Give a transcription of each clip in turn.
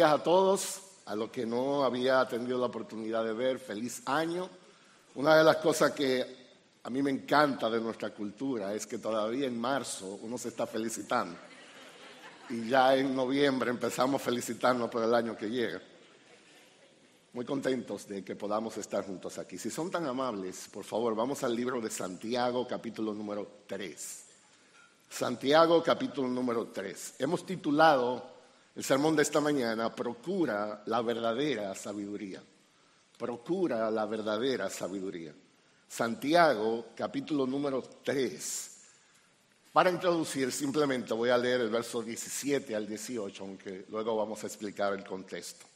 días a todos, a los que no había tenido la oportunidad de ver, feliz año. Una de las cosas que a mí me encanta de nuestra cultura es que todavía en marzo uno se está felicitando y ya en noviembre empezamos a felicitarnos por el año que llega. Muy contentos de que podamos estar juntos aquí. Si son tan amables, por favor, vamos al libro de Santiago, capítulo número 3. Santiago, capítulo número 3. Hemos titulado el sermón de esta mañana, Procura la verdadera sabiduría. Procura la verdadera sabiduría. Santiago, capítulo número 3. Para introducir, simplemente voy a leer el verso 17 al 18, aunque luego vamos a explicar el contexto.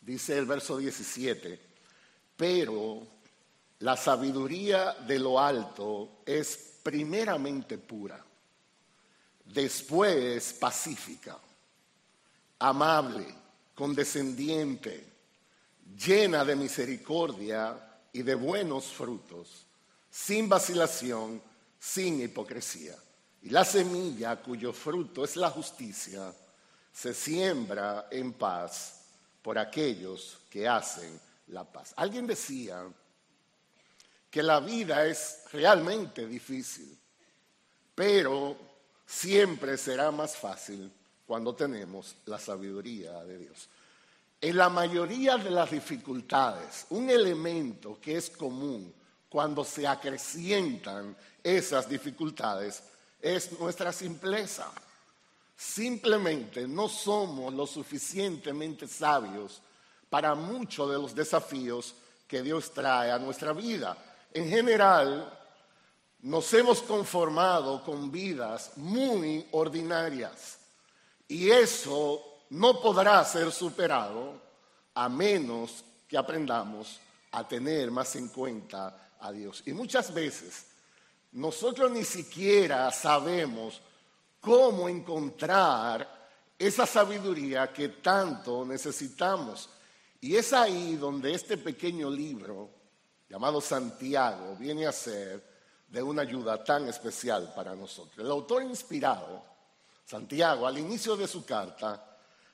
Dice el verso 17, pero la sabiduría de lo alto es primeramente pura, después pacífica amable, condescendiente, llena de misericordia y de buenos frutos, sin vacilación, sin hipocresía. Y la semilla cuyo fruto es la justicia se siembra en paz por aquellos que hacen la paz. Alguien decía que la vida es realmente difícil, pero siempre será más fácil cuando tenemos la sabiduría de Dios. En la mayoría de las dificultades, un elemento que es común cuando se acrecientan esas dificultades es nuestra simpleza. Simplemente no somos lo suficientemente sabios para muchos de los desafíos que Dios trae a nuestra vida. En general, nos hemos conformado con vidas muy ordinarias y eso no podrá ser superado a menos que aprendamos a tener más en cuenta a Dios. Y muchas veces nosotros ni siquiera sabemos cómo encontrar esa sabiduría que tanto necesitamos. Y es ahí donde este pequeño libro llamado Santiago viene a ser de una ayuda tan especial para nosotros. El autor inspirado Santiago, al inicio de su carta,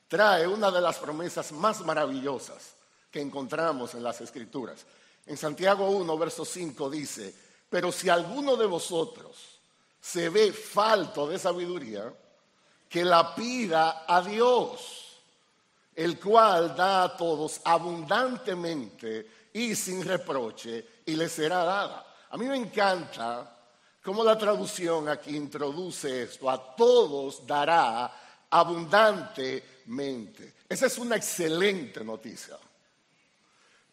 trae una de las promesas más maravillosas que encontramos en las Escrituras. En Santiago 1, verso 5 dice, pero si alguno de vosotros se ve falto de sabiduría, que la pida a Dios, el cual da a todos abundantemente y sin reproche, y le será dada. A mí me encanta cómo la traducción aquí introduce esto, a todos dará abundantemente. Esa es una excelente noticia.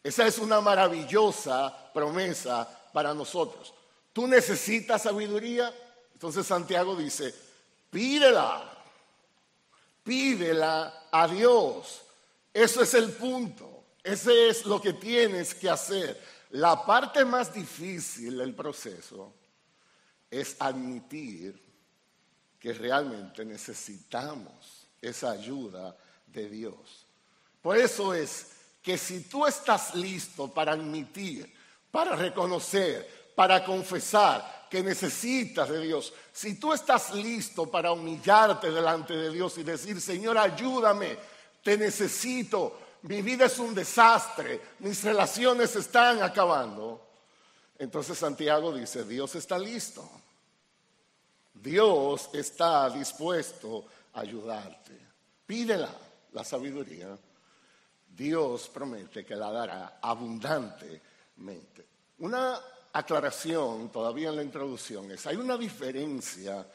Esa es una maravillosa promesa para nosotros. ¿Tú necesitas sabiduría? Entonces Santiago dice, pídela, pídela a Dios. Eso es el punto. Ese es lo que tienes que hacer. La parte más difícil del proceso es admitir que realmente necesitamos esa ayuda de Dios. Por eso es que si tú estás listo para admitir, para reconocer, para confesar que necesitas de Dios, si tú estás listo para humillarte delante de Dios y decir, Señor, ayúdame, te necesito, mi vida es un desastre, mis relaciones están acabando, entonces Santiago dice, Dios está listo. Dios está dispuesto a ayudarte. Pídela la sabiduría. Dios promete que la dará abundantemente. Una aclaración todavía en la introducción es, hay una diferencia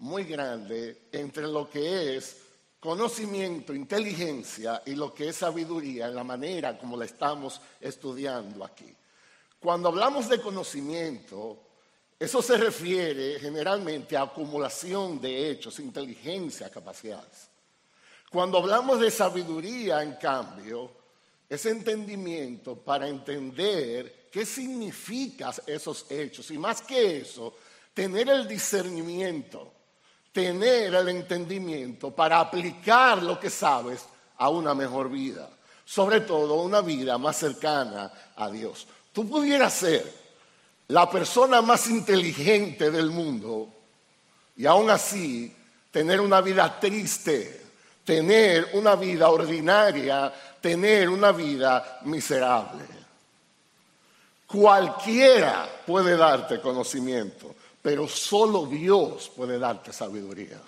muy grande entre lo que es conocimiento, inteligencia y lo que es sabiduría en la manera como la estamos estudiando aquí. Cuando hablamos de conocimiento, eso se refiere generalmente a acumulación de hechos, inteligencia, capacidades. Cuando hablamos de sabiduría, en cambio, es entendimiento para entender qué significan esos hechos. Y más que eso, tener el discernimiento, tener el entendimiento para aplicar lo que sabes a una mejor vida. Sobre todo una vida más cercana a Dios. Tú pudieras ser la persona más inteligente del mundo y aún así tener una vida triste, tener una vida ordinaria, tener una vida miserable. Cualquiera puede darte conocimiento, pero solo Dios puede darte sabiduría.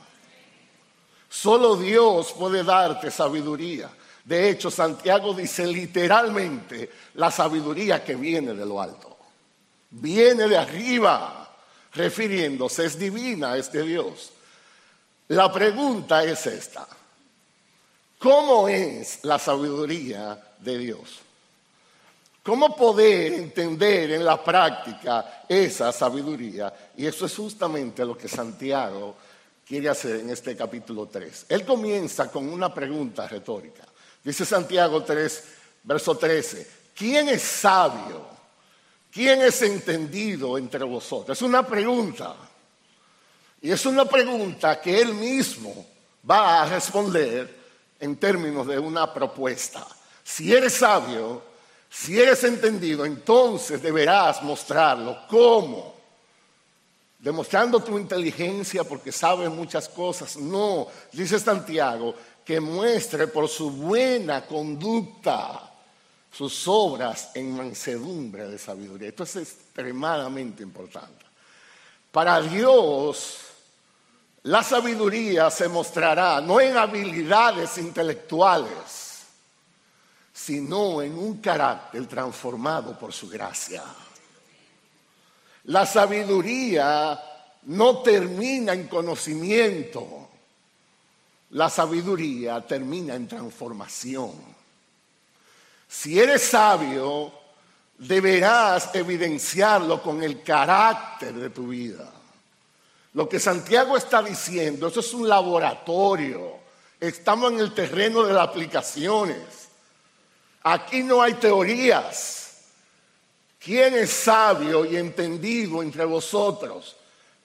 Solo Dios puede darte sabiduría. De hecho, Santiago dice literalmente la sabiduría que viene de lo alto. Viene de arriba, refiriéndose, es divina, es de Dios. La pregunta es esta. ¿Cómo es la sabiduría de Dios? ¿Cómo poder entender en la práctica esa sabiduría? Y eso es justamente lo que Santiago quiere hacer en este capítulo 3. Él comienza con una pregunta retórica. Dice Santiago 3, verso 13, ¿quién es sabio? ¿Quién es entendido entre vosotros? Es una pregunta. Y es una pregunta que él mismo va a responder en términos de una propuesta. Si eres sabio, si eres entendido, entonces deberás mostrarlo. ¿Cómo? demostrando tu inteligencia porque sabes muchas cosas. No, dice Santiago, que muestre por su buena conducta sus obras en mansedumbre de sabiduría. Esto es extremadamente importante. Para Dios, la sabiduría se mostrará no en habilidades intelectuales, sino en un carácter transformado por su gracia. La sabiduría no termina en conocimiento. La sabiduría termina en transformación. Si eres sabio, deberás evidenciarlo con el carácter de tu vida. Lo que Santiago está diciendo, eso es un laboratorio. Estamos en el terreno de las aplicaciones. Aquí no hay teorías. ¿Quién es sabio y entendido entre vosotros?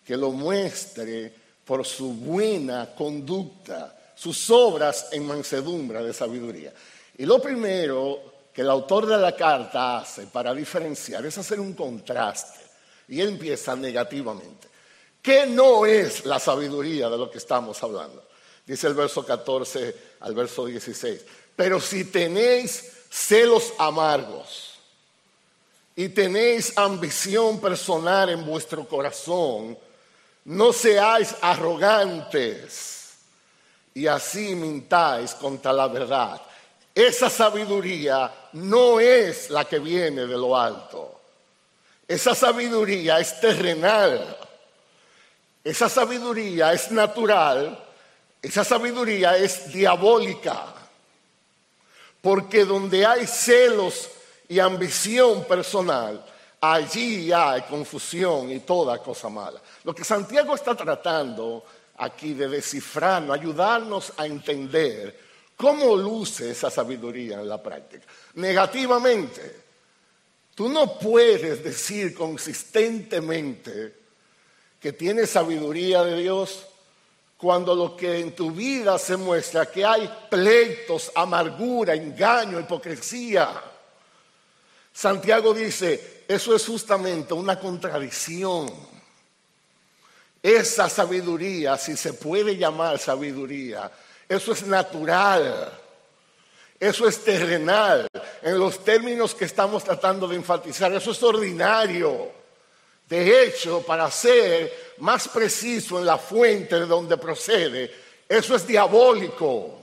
Que lo muestre por su buena conducta, sus obras en mansedumbre de sabiduría. Y lo primero que el autor de la carta hace para diferenciar es hacer un contraste. Y él empieza negativamente. ¿Qué no es la sabiduría de lo que estamos hablando? Dice el verso 14 al verso 16. Pero si tenéis celos amargos, y tenéis ambición personal en vuestro corazón, no seáis arrogantes y así mintáis contra la verdad. Esa sabiduría no es la que viene de lo alto. Esa sabiduría es terrenal. Esa sabiduría es natural. Esa sabiduría es diabólica. Porque donde hay celos y ambición personal, allí hay confusión y toda cosa mala. Lo que Santiago está tratando aquí de descifrar, ayudarnos a entender cómo luce esa sabiduría en la práctica. Negativamente, tú no puedes decir consistentemente que tienes sabiduría de Dios cuando lo que en tu vida se muestra que hay pleitos, amargura, engaño, hipocresía Santiago dice, eso es justamente una contradicción. Esa sabiduría, si se puede llamar sabiduría, eso es natural, eso es terrenal. En los términos que estamos tratando de enfatizar, eso es ordinario. De hecho, para ser más preciso en la fuente de donde procede, eso es diabólico,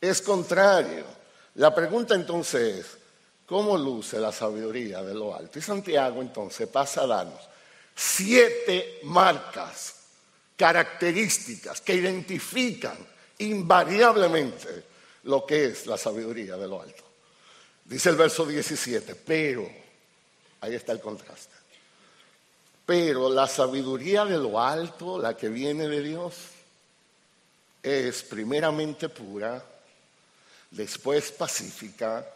es contrario. La pregunta entonces es, cómo luce la sabiduría de lo alto. Y Santiago entonces pasa a darnos siete marcas, características que identifican invariablemente lo que es la sabiduría de lo alto. Dice el verso 17, pero, ahí está el contraste, pero la sabiduría de lo alto, la que viene de Dios, es primeramente pura, después pacífica,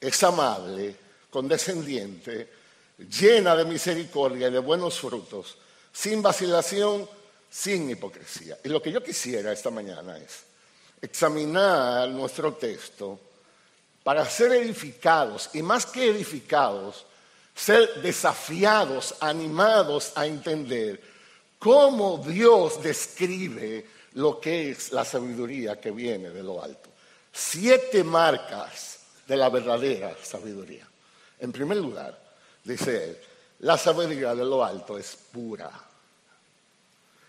es amable, condescendiente, llena de misericordia y de buenos frutos, sin vacilación, sin hipocresía. Y lo que yo quisiera esta mañana es examinar nuestro texto para ser edificados y más que edificados, ser desafiados, animados a entender cómo Dios describe lo que es la sabiduría que viene de lo alto. Siete marcas de la verdadera sabiduría. En primer lugar, dice él, la sabiduría de lo alto es pura.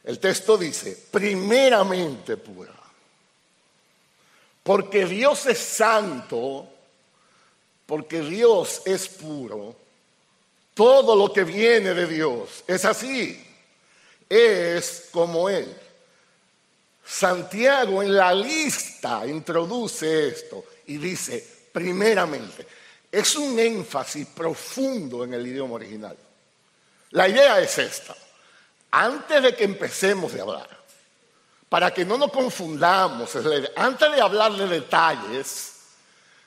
El texto dice, primeramente pura. Porque Dios es santo, porque Dios es puro, todo lo que viene de Dios es así, es como Él. Santiago en la lista introduce esto y dice, primeramente, es un énfasis profundo en el idioma original. La idea es esta. Antes de que empecemos a hablar, para que no nos confundamos, antes de hablar de detalles,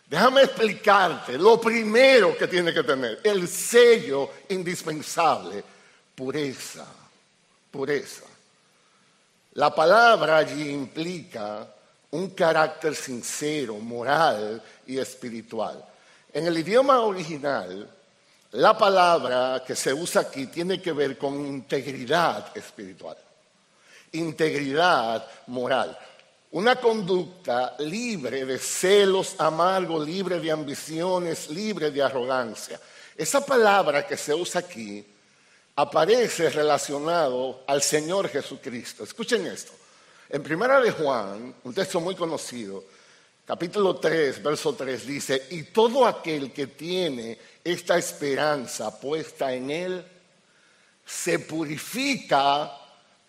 déjame explicarte lo primero que tiene que tener, el sello indispensable, pureza, pureza. La palabra allí implica un carácter sincero, moral y espiritual. En el idioma original, la palabra que se usa aquí tiene que ver con integridad espiritual, integridad moral, una conducta libre de celos amargos, libre de ambiciones, libre de arrogancia. Esa palabra que se usa aquí aparece relacionado al Señor Jesucristo. Escuchen esto. En Primera de Juan, un texto muy conocido, capítulo 3, verso 3 dice, y todo aquel que tiene esta esperanza puesta en Él, se purifica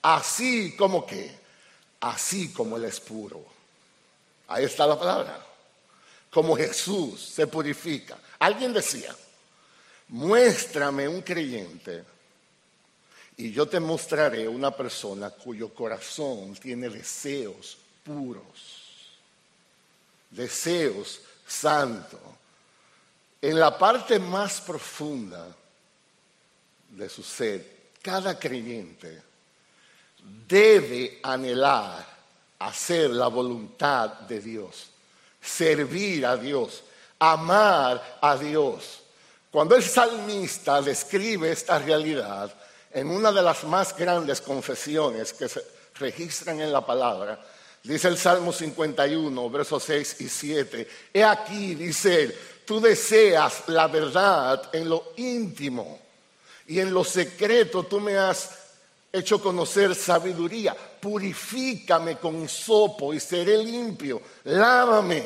así como que, así como Él es puro. Ahí está la palabra. Como Jesús se purifica. Alguien decía, muéstrame un creyente y yo te mostraré una persona cuyo corazón tiene deseos puros, deseos santos en la parte más profunda de su ser, cada creyente debe anhelar hacer la voluntad de Dios, servir a Dios, amar a Dios. Cuando el salmista describe esta realidad en una de las más grandes confesiones que se registran en la palabra, dice el Salmo 51, versos 6 y 7, he aquí, dice él, tú deseas la verdad en lo íntimo y en lo secreto tú me has hecho conocer sabiduría. Purifícame con sopo y seré limpio. Lávame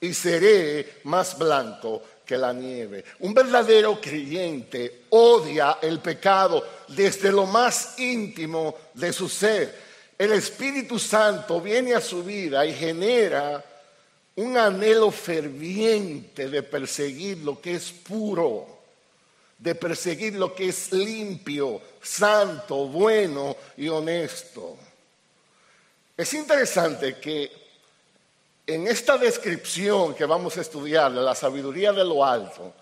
y seré más blanco que la nieve. Un verdadero creyente odia el pecado desde lo más íntimo de su ser. El Espíritu Santo viene a su vida y genera un anhelo ferviente de perseguir lo que es puro, de perseguir lo que es limpio, santo, bueno y honesto. Es interesante que en esta descripción que vamos a estudiar de la sabiduría de lo alto,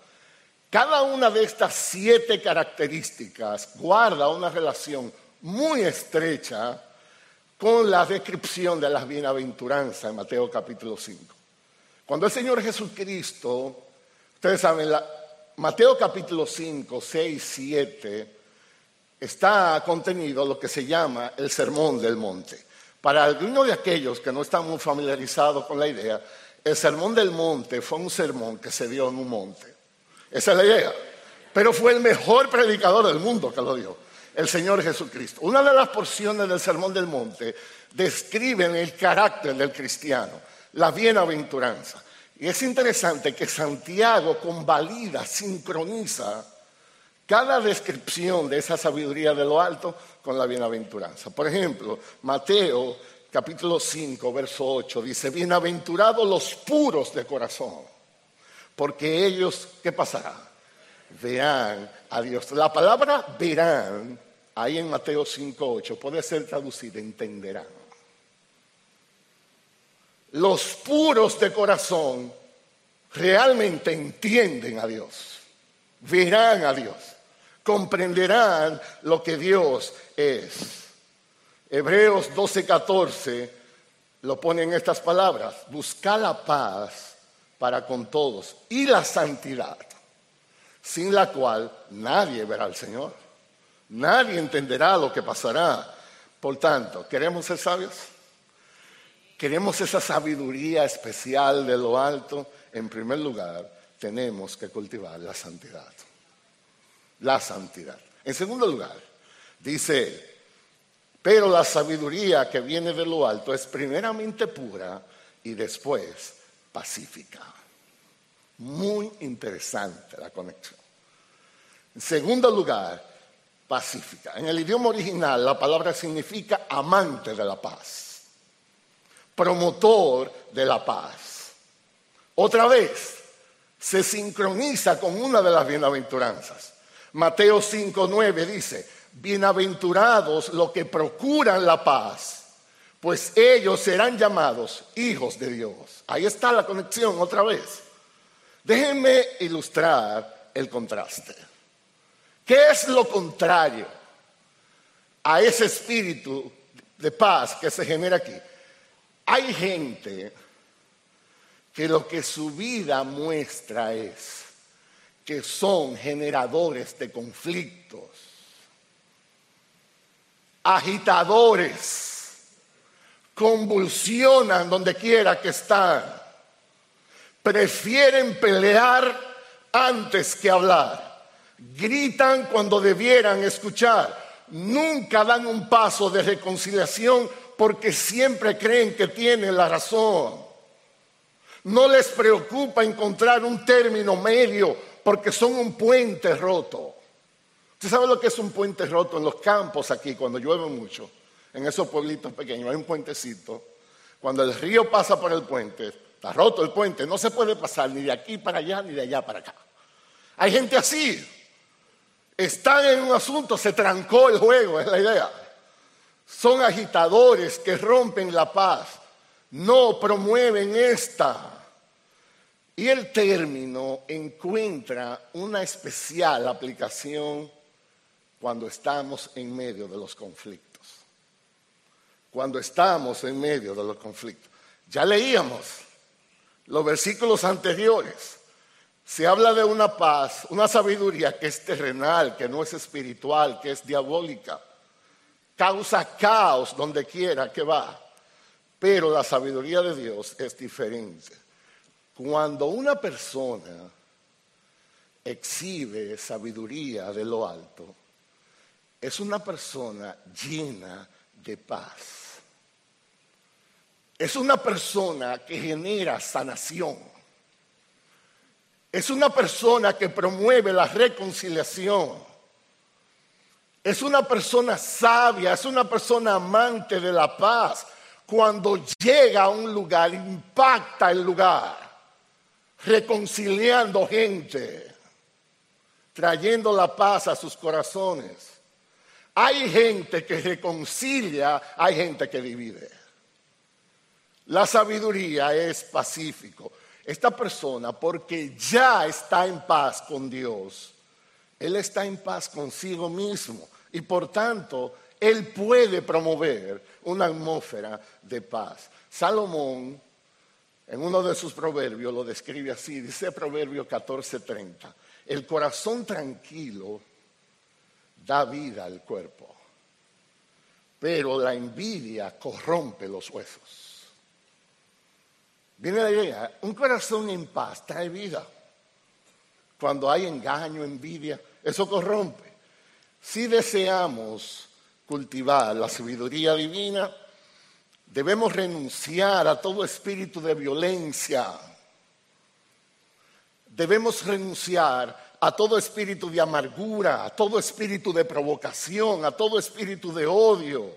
cada una de estas siete características guarda una relación muy estrecha con la descripción de las bienaventuranzas en Mateo capítulo 5. Cuando el Señor Jesucristo, ustedes saben, Mateo capítulo 5, 6, 7, está contenido lo que se llama el sermón del monte. Para algunos de aquellos que no están muy familiarizados con la idea, el sermón del monte fue un sermón que se dio en un monte. Esa es la idea. Pero fue el mejor predicador del mundo que lo dio, el Señor Jesucristo. Una de las porciones del sermón del monte describen el carácter del cristiano la bienaventuranza. Y es interesante que Santiago convalida, sincroniza cada descripción de esa sabiduría de lo alto con la bienaventuranza. Por ejemplo, Mateo capítulo 5, verso 8 dice, bienaventurados los puros de corazón, porque ellos, ¿qué pasará? Verán La palabra verán, ahí en Mateo 5, 8, puede ser traducida, entenderán. Los puros de corazón realmente entienden a Dios, verán a Dios, comprenderán lo que Dios es. Hebreos 12:14 lo pone en estas palabras, busca la paz para con todos y la santidad, sin la cual nadie verá al Señor, nadie entenderá lo que pasará. Por tanto, ¿queremos ser sabios? queremos esa sabiduría especial de lo alto, en primer lugar, tenemos que cultivar la santidad. La santidad. En segundo lugar, dice, pero la sabiduría que viene de lo alto es primeramente pura y después pacífica. Muy interesante la conexión. En segundo lugar, pacífica. En el idioma original la palabra significa amante de la paz, promotor de la paz. Otra vez, se sincroniza con una de las bienaventuranzas. Mateo 5.9 dice, bienaventurados los que procuran la paz, pues ellos serán llamados hijos de Dios. Ahí está la conexión otra vez. Déjenme ilustrar el contraste. ¿Qué es lo contrario a ese espíritu de paz que se genera aquí? Hay gente que lo que su vida muestra es que son generadores de conflictos, agitadores, convulsionan donde quiera que están, prefieren pelear antes que hablar, gritan cuando debieran escuchar, nunca dan un paso de reconciliación porque siempre creen que tienen la razón. No les preocupa encontrar un término medio porque son un puente roto. ¿Usted sabe lo que es un puente roto en los campos aquí cuando llueve mucho? En esos pueblitos pequeños hay un puentecito. Cuando el río pasa por el puente, está roto el puente, no se puede pasar ni de aquí para allá ni de allá para acá. Hay gente así. Están en un asunto, se trancó el juego, es la idea. Son agitadores que rompen la paz no promueven esta. Y el término encuentra una especial aplicación cuando estamos en medio de los conflictos. Cuando estamos en medio de los conflictos. Ya leíamos los versículos anteriores. Se habla de una paz, una sabiduría que es terrenal, que no es espiritual, que es diabólica. Causa caos donde quiera que va. Pero la sabiduría de Dios es diferente. Cuando una persona exhibe sabiduría de lo alto, es una persona llena de paz. Es una persona que genera sanación. Es una persona que promueve la reconciliación. Es una persona sabia, es una persona amante de la paz cuando llega a un lugar, impacta el lugar, reconciliando gente, trayendo la paz a sus corazones. Hay gente que reconcilia, hay gente que divide. La sabiduría es pacífico. Esta persona, porque ya está en paz con Dios, él está en paz consigo mismo y por tanto él puede promover una atmósfera de paz. Salomón, en uno de sus proverbios, lo describe así, dice Proverbio 14:30, el corazón tranquilo da vida al cuerpo, pero la envidia corrompe los huesos. Viene la idea, un corazón en paz trae vida. Cuando hay engaño, envidia, eso corrompe. Si deseamos cultivar la sabiduría divina, debemos renunciar a todo espíritu de violencia. Debemos renunciar a todo espíritu de amargura, a todo espíritu de provocación, a todo espíritu de odio.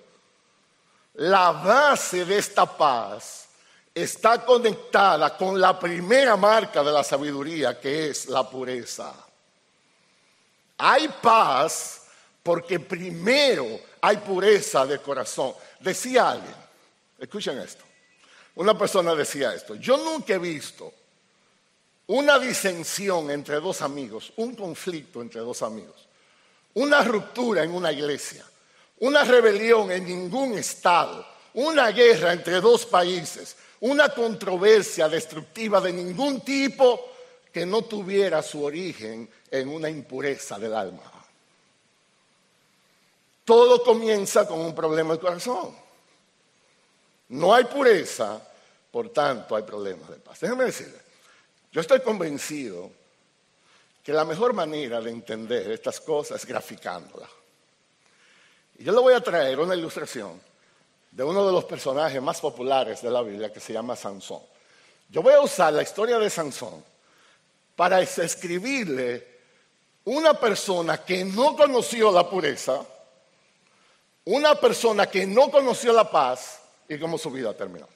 La base de esta paz está conectada con la primera marca de la sabiduría, que es la pureza. Hay paz porque primero hay pureza de corazón. Decía alguien, escuchen esto, una persona decía esto, yo nunca he visto una disensión entre dos amigos, un conflicto entre dos amigos, una ruptura en una iglesia, una rebelión en ningún estado, una guerra entre dos países, una controversia destructiva de ningún tipo que no tuviera su origen en una impureza del alma. Todo comienza con un problema del corazón. no hay pureza, por tanto hay problemas de paz. Déjame decirle, yo estoy convencido que la mejor manera de entender estas cosas es graficándolas. Y yo le voy a traer una ilustración de uno de los personajes más populares de la Biblia que se llama Sansón. Yo voy a usar la historia de Sansón para escribirle una persona que no conoció la pureza, una persona que no conoció la paz y cómo su vida terminó.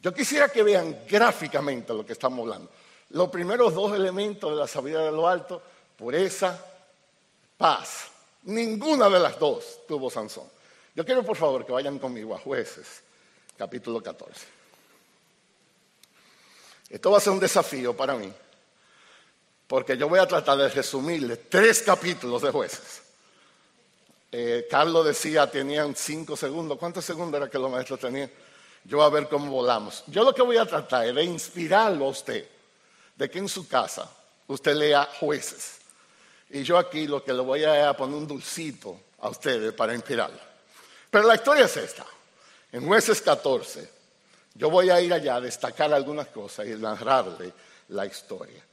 Yo quisiera que vean gráficamente lo que estamos hablando. Los primeros dos elementos de la sabiduría de lo alto, pureza, paz. Ninguna de las dos tuvo Sansón. Yo quiero por favor que vayan conmigo a jueces, capítulo 14. Esto va a ser un desafío para mí, porque yo voy a tratar de resumirle tres capítulos de jueces. Eh, Carlos decía, tenían cinco segundos. ¿Cuántos segundos era que los maestros tenían? Yo voy a ver cómo volamos. Yo lo que voy a tratar es de inspirarlo a usted, de que en su casa usted lea jueces. Y yo aquí lo que le voy a poner un dulcito a ustedes para inspirarlo. Pero la historia es esta. En jueces 14, yo voy a ir allá a destacar algunas cosas y narrarle la historia.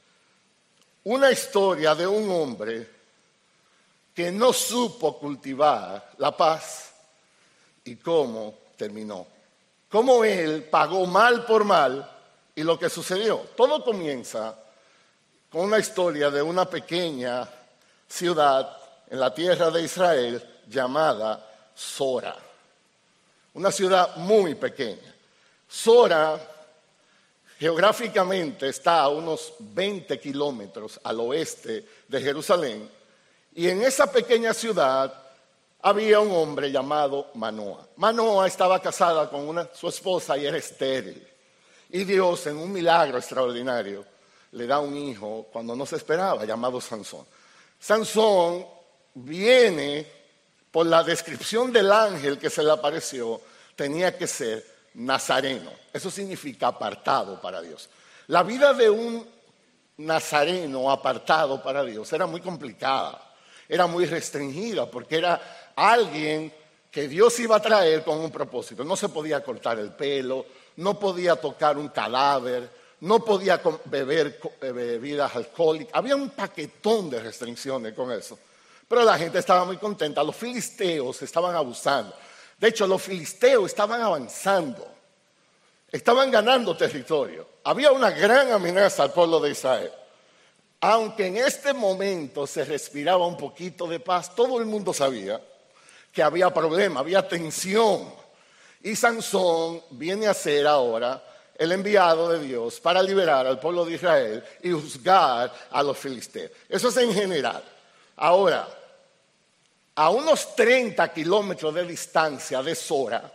Una historia de un hombre que no supo cultivar la paz y cómo terminó. Cómo él pagó mal por mal y lo que sucedió. Todo comienza con una historia de una pequeña ciudad en la tierra de Israel llamada Sora. Una ciudad muy pequeña. Sora geográficamente está a unos 20 kilómetros al oeste de Jerusalén y en esa pequeña ciudad había un hombre llamado Manoa. Manoa estaba casada con su esposa y era estéril. Y Dios, en un milagro extraordinario, le da un hijo cuando no se esperaba, llamado Sansón. Sansón viene por la descripción del ángel que se le apareció, tenía que ser nazareno. Eso significa apartado para Dios. La vida de un nazareno apartado para Dios era muy complicada, era muy restringida, porque era alguien que Dios iba a traer con un propósito. No se podía cortar el pelo, no podía tocar un cadáver, no podía beber eh, bebidas alcohólicas. Había un paquetón de restricciones con eso. Pero la gente estaba muy contenta. Los filisteos estaban abusando. De hecho, los filisteos estaban avanzando. Estaban ganando territorio. Había una gran amenaza al pueblo de Israel. Aunque en este momento se respiraba un poquito de paz, todo el mundo sabía que había problema, había tensión. Y Sansón viene a ser ahora el enviado de Dios para liberar al pueblo de Israel y juzgar a los filisteos. Eso es en general. Ahora, a unos 30 kilómetros de distancia de Sora,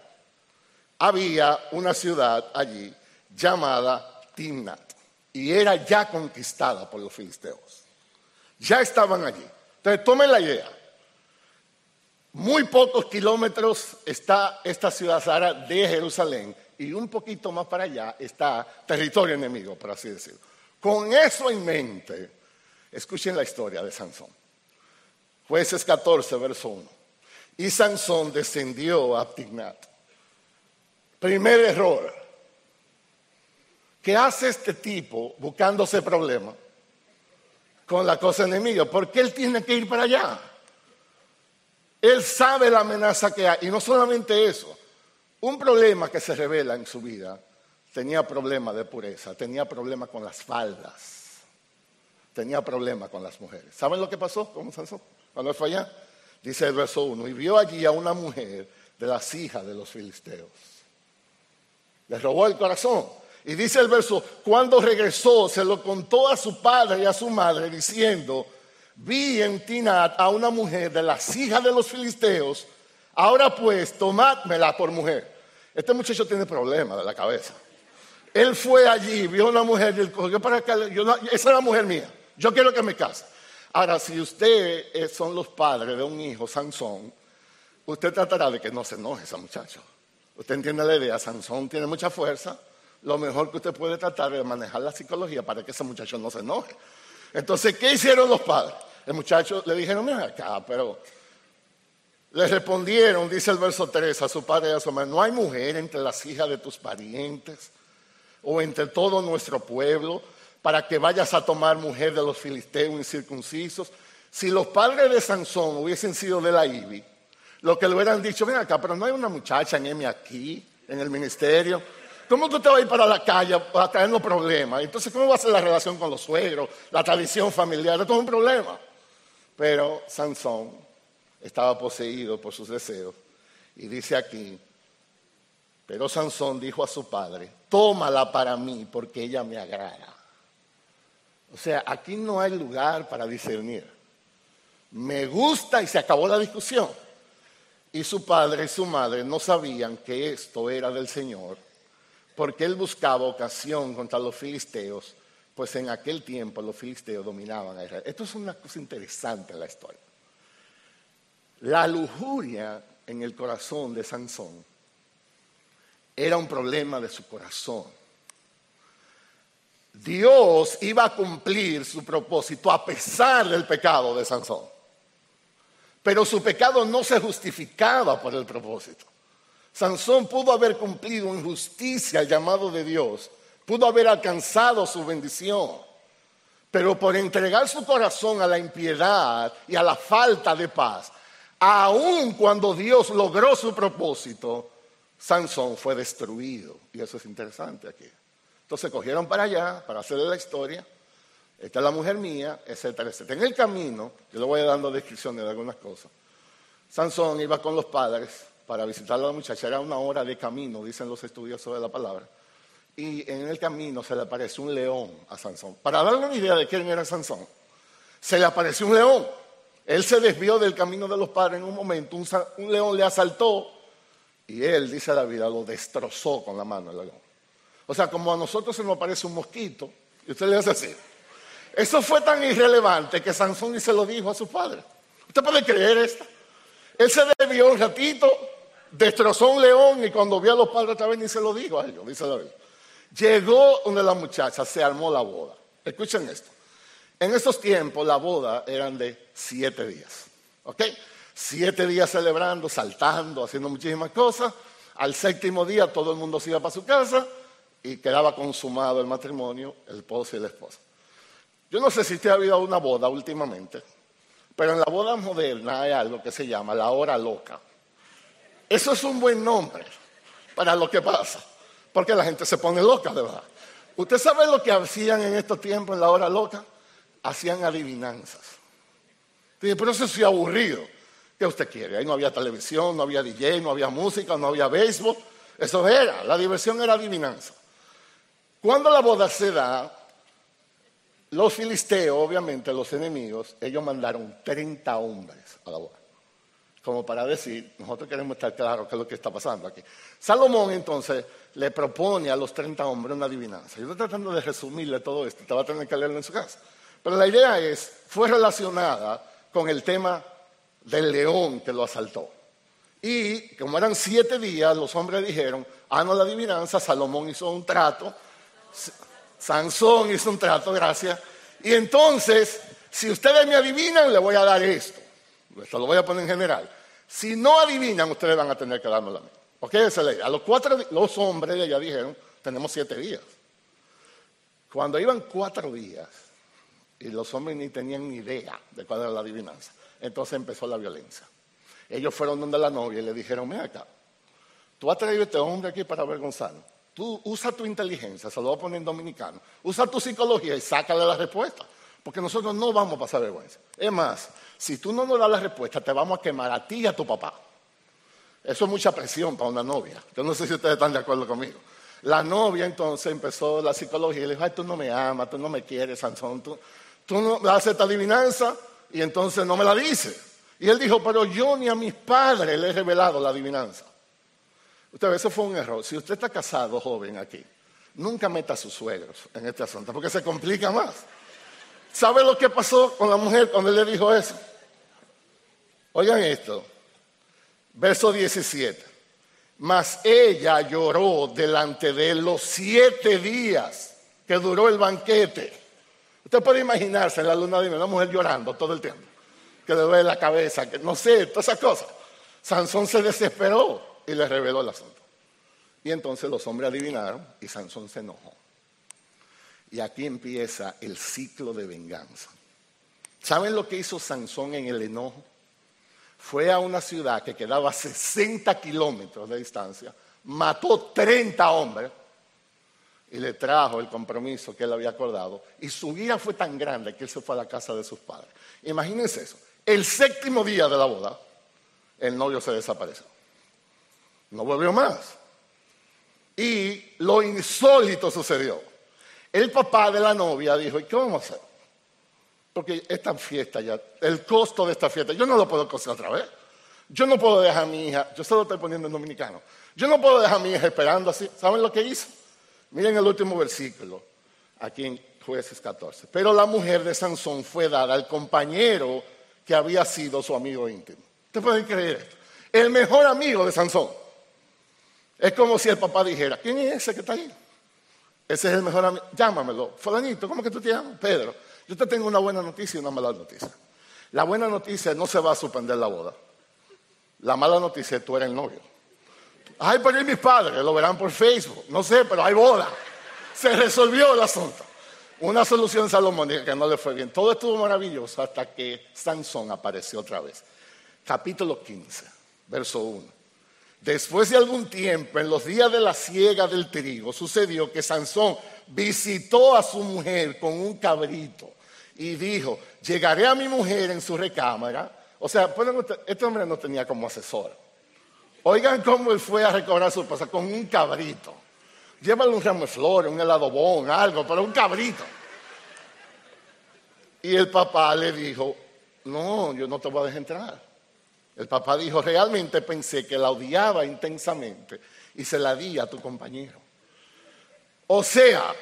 había una ciudad allí llamada Timnat y era ya conquistada por los filisteos. Ya estaban allí. Entonces, tomen la idea. Muy pocos kilómetros está esta ciudad Sara de Jerusalén y un poquito más para allá está territorio enemigo, por así decirlo. Con eso en mente, escuchen la historia de Sansón. Jueces 14, verso 1. Y Sansón descendió a Tignat. Primer error. ¿Qué hace este tipo buscándose problemas con la cosa enemiga? ¿Por qué él tiene que ir para allá? Él sabe la amenaza que hay. Y no solamente eso. Un problema que se revela en su vida. Tenía problemas de pureza, tenía problemas con las faldas, tenía problemas con las mujeres. ¿Saben lo que pasó con Sansón? Cuando fue allá, dice el verso 1, y vio allí a una mujer de las hijas de los filisteos. Le robó el corazón. Y dice el verso, cuando regresó, se lo contó a su padre y a su madre, diciendo, vi en Tinat a una mujer de las hijas de los filisteos, ahora pues, tomádmela por mujer. Este muchacho tiene problemas de la cabeza. Él fue allí, vio a una mujer y él cogió para acá, esa es la mujer mía, yo quiero que me case. Ahora, si usted son los padres de un hijo, Sansón, usted tratará de que no se enoje ese muchacho. Usted entiende la idea, Sansón tiene mucha fuerza, lo mejor que usted puede tratar es manejar la psicología para que ese muchacho no se enoje. Entonces, ¿qué hicieron los padres? El muchacho le dijeron, mira acá, pero Le respondieron, dice el verso 3, a su padre y a su madre, no hay mujer entre las hijas de tus parientes o entre todo nuestro pueblo para que vayas a tomar mujer de los filisteos incircuncisos. Si los padres de Sansón hubiesen sido de la IBI, lo que le hubieran dicho, ven acá, pero no hay una muchacha en M aquí, en el ministerio. ¿Cómo tú te vas a ir para la calle a traernos problemas? Entonces, ¿cómo va a ser la relación con los suegros, la tradición familiar? Esto es un problema. Pero Sansón estaba poseído por sus deseos. Y dice aquí, pero Sansón dijo a su padre, tómala para mí porque ella me agrada. O sea, aquí no hay lugar para discernir. Me gusta y se acabó la discusión. Y su padre y su madre no sabían que esto era del Señor, porque él buscaba ocasión contra los filisteos, pues en aquel tiempo los filisteos dominaban a Israel. Esto es una cosa interesante en la historia. La lujuria en el corazón de Sansón era un problema de su corazón. Dios iba a cumplir su propósito a pesar del pecado de Sansón. Pero su pecado no se justificaba por el propósito. Sansón pudo haber cumplido en justicia el llamado de Dios, pudo haber alcanzado su bendición, pero por entregar su corazón a la impiedad y a la falta de paz, aun cuando Dios logró su propósito, Sansón fue destruido. Y eso es interesante aquí. Entonces cogieron para allá para hacerle la historia esta es la mujer mía, etcétera, etcétera. En el camino, yo le voy dando descripciones de algunas cosas. Sansón iba con los padres para visitar a la muchacha, era una hora de camino, dicen los estudiosos de la palabra. Y en el camino se le apareció un león a Sansón. Para darle una idea de quién era Sansón, se le apareció un león. Él se desvió del camino de los padres en un momento, un, un león le asaltó y él, dice la vida, lo destrozó con la mano el león. O sea, como a nosotros se nos aparece un mosquito, y usted le hace así. Eso fue tan irrelevante que Sansón ni se lo dijo a su padre. ¿Usted puede creer esto? Él se debió un ratito, destrozó un león y cuando vio a los padres otra vez ni se lo dijo a ellos, Llegó una de las muchachas, se armó la boda. Escuchen esto. En esos tiempos la boda eran de siete días. ¿Ok? Siete días celebrando, saltando, haciendo muchísimas cosas. Al séptimo día todo el mundo se iba para su casa y quedaba consumado el matrimonio, el esposo y la esposa. Yo no sé si usted ha habido una boda últimamente, pero en la boda moderna hay algo que se llama la hora loca. Eso es un buen nombre para lo que pasa, porque la gente se pone loca, de verdad. ¿Usted sabe lo que hacían en estos tiempos en la hora loca? Hacían adivinanzas. pero eso sí aburrido. ¿Qué usted quiere? Ahí no había televisión, no había DJ, no había música, no había béisbol. Eso era, la diversión era adivinanza. Cuando la boda se da, los filisteos, obviamente, los enemigos, ellos mandaron 30 hombres a la boda. Como para decir, nosotros queremos estar claros qué es lo que está pasando aquí. Salomón entonces le propone a los 30 hombres una adivinanza. Yo estoy tratando de resumirle todo esto, te va a tener que leerlo en su casa. Pero la idea es, fue relacionada con el tema del león que lo asaltó. Y como eran siete días, los hombres dijeron, ah, no la adivinanza, Salomón hizo un trato Sansón hizo un trato, gracias. Y entonces, si ustedes me adivinan, le voy a dar esto. Esto lo voy a poner en general. Si no adivinan, ustedes van a tener que darme la mía. ¿Ok? Esa ley. A los cuatro, los hombres ya dijeron, tenemos siete días. Cuando iban cuatro días, y los hombres ni tenían ni idea de cuál era la adivinanza, entonces empezó la violencia. Ellos fueron donde la novia y le dijeron, ven acá, tú has traído a este hombre aquí para avergonzarnos. Tú usa tu inteligencia, se lo voy a poner en dominicano. Usa tu psicología y sácale la respuesta. Porque nosotros no vamos a pasar vergüenza. Es más, si tú no nos das la respuesta, te vamos a quemar a ti y a tu papá. Eso es mucha presión para una novia. Yo no sé si ustedes están de acuerdo conmigo. La novia entonces empezó la psicología y le dijo, ay, tú no me amas, tú no me quieres, Sansón, tú, tú no haces esta adivinanza y entonces no me la dices. Y él dijo, pero yo ni a mis padres le he revelado la adivinanza. Usted eso fue un error. Si usted está casado, joven, aquí, nunca meta a sus suegros en este asunto, porque se complica más. ¿Sabe lo que pasó con la mujer cuando él le dijo eso? Oigan esto, verso 17. Mas ella lloró delante de él los siete días que duró el banquete. Usted puede imaginarse en la luna de una mujer llorando todo el tiempo, que le duele la cabeza, que no sé, todas esas cosas. Sansón se desesperó y le reveló el asunto. Y entonces los hombres adivinaron y Sansón se enojó. Y aquí empieza el ciclo de venganza. ¿Saben lo que hizo Sansón en el enojo? Fue a una ciudad que quedaba a 60 kilómetros de distancia, mató 30 hombres y le trajo el compromiso que él había acordado. Y su ira fue tan grande que él se fue a la casa de sus padres. Imagínense eso. El séptimo día de la boda, el novio se desapareció. No volvió más. Y lo insólito sucedió. El papá de la novia dijo, ¿y qué vamos a hacer? Porque esta fiesta ya, el costo de esta fiesta, yo no lo puedo coser otra vez. Yo no puedo dejar a mi hija, yo solo estoy poniendo en dominicano, yo no puedo dejar a mi hija esperando así. ¿Saben lo que hizo? Miren el último versículo, aquí en Jueces 14. Pero la mujer de Sansón fue dada al compañero que había sido su amigo íntimo. ¿Ustedes pueden creer esto? El mejor amigo de Sansón. Es como si el papá dijera, ¿quién es ese que está ahí? Ese es el mejor amigo. Llámamelo. Fulanito, ¿cómo que tú te llamas? Pedro. Yo te tengo una buena noticia y una mala noticia. La buena noticia no se va a suspender la boda. La mala noticia es tú eres el novio. Ay, pero mis padres lo verán por Facebook. No sé, pero hay boda. Se resolvió el asunto. Una solución salomónica que no le fue bien. Todo estuvo maravilloso hasta que Sansón apareció otra vez. Capítulo 15, verso 1. Después de algún tiempo, en los días de la siega del trigo, sucedió que Sansón visitó a su mujer con un cabrito y dijo, llegaré a mi mujer en su recámara. O sea, este hombre no tenía como asesor. Oigan cómo él fue a recobrar su esposa con un cabrito. Llévale un ramo de flores, un helado bon, algo, pero un cabrito. Y el papá le dijo, no, yo no te voy a dejar entrar. El papá dijo, realmente pensé que la odiaba intensamente y se la di a tu compañero. O sea,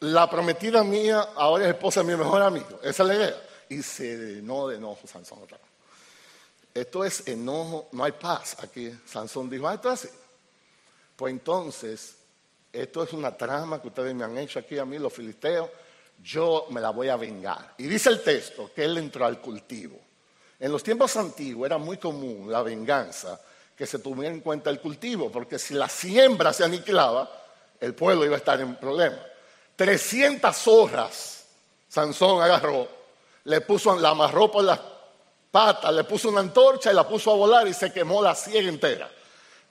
la prometida mía ahora es esposa de mi mejor amigo. Esa es la idea. Y se llenó de enojo Sansón otra vez. Esto es enojo, no hay paz. Aquí Sansón dijo, ah, esto es así. Pues entonces, esto es una trama que ustedes me han hecho aquí a mí, los filisteos. Yo me la voy a vengar. Y dice el texto que él entró al cultivo. En los tiempos antiguos era muy común la venganza que se tuviera en cuenta el cultivo, porque si la siembra se aniquilaba, el pueblo iba a estar en problemas. 300 horas Sansón agarró, le puso, la amarró por las pata, le puso una antorcha y la puso a volar y se quemó la ciega entera.